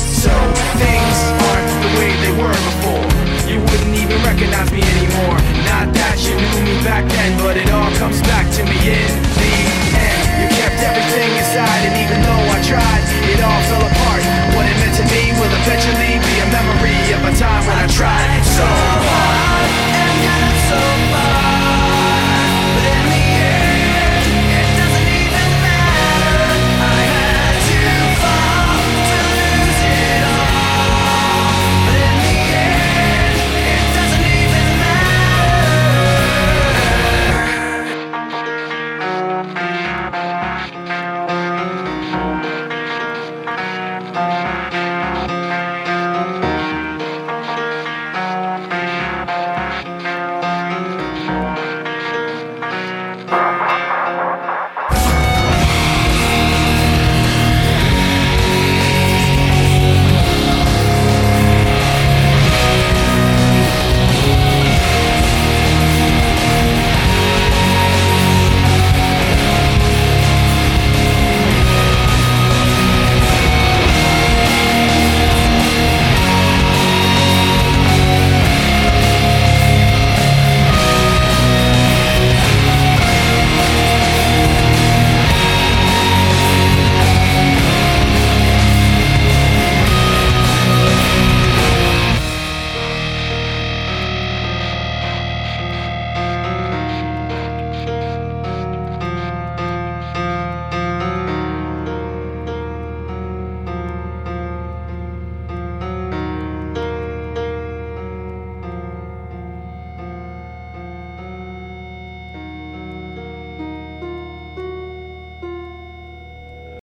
So things aren't the way they were before. You wouldn't even recognize me anymore.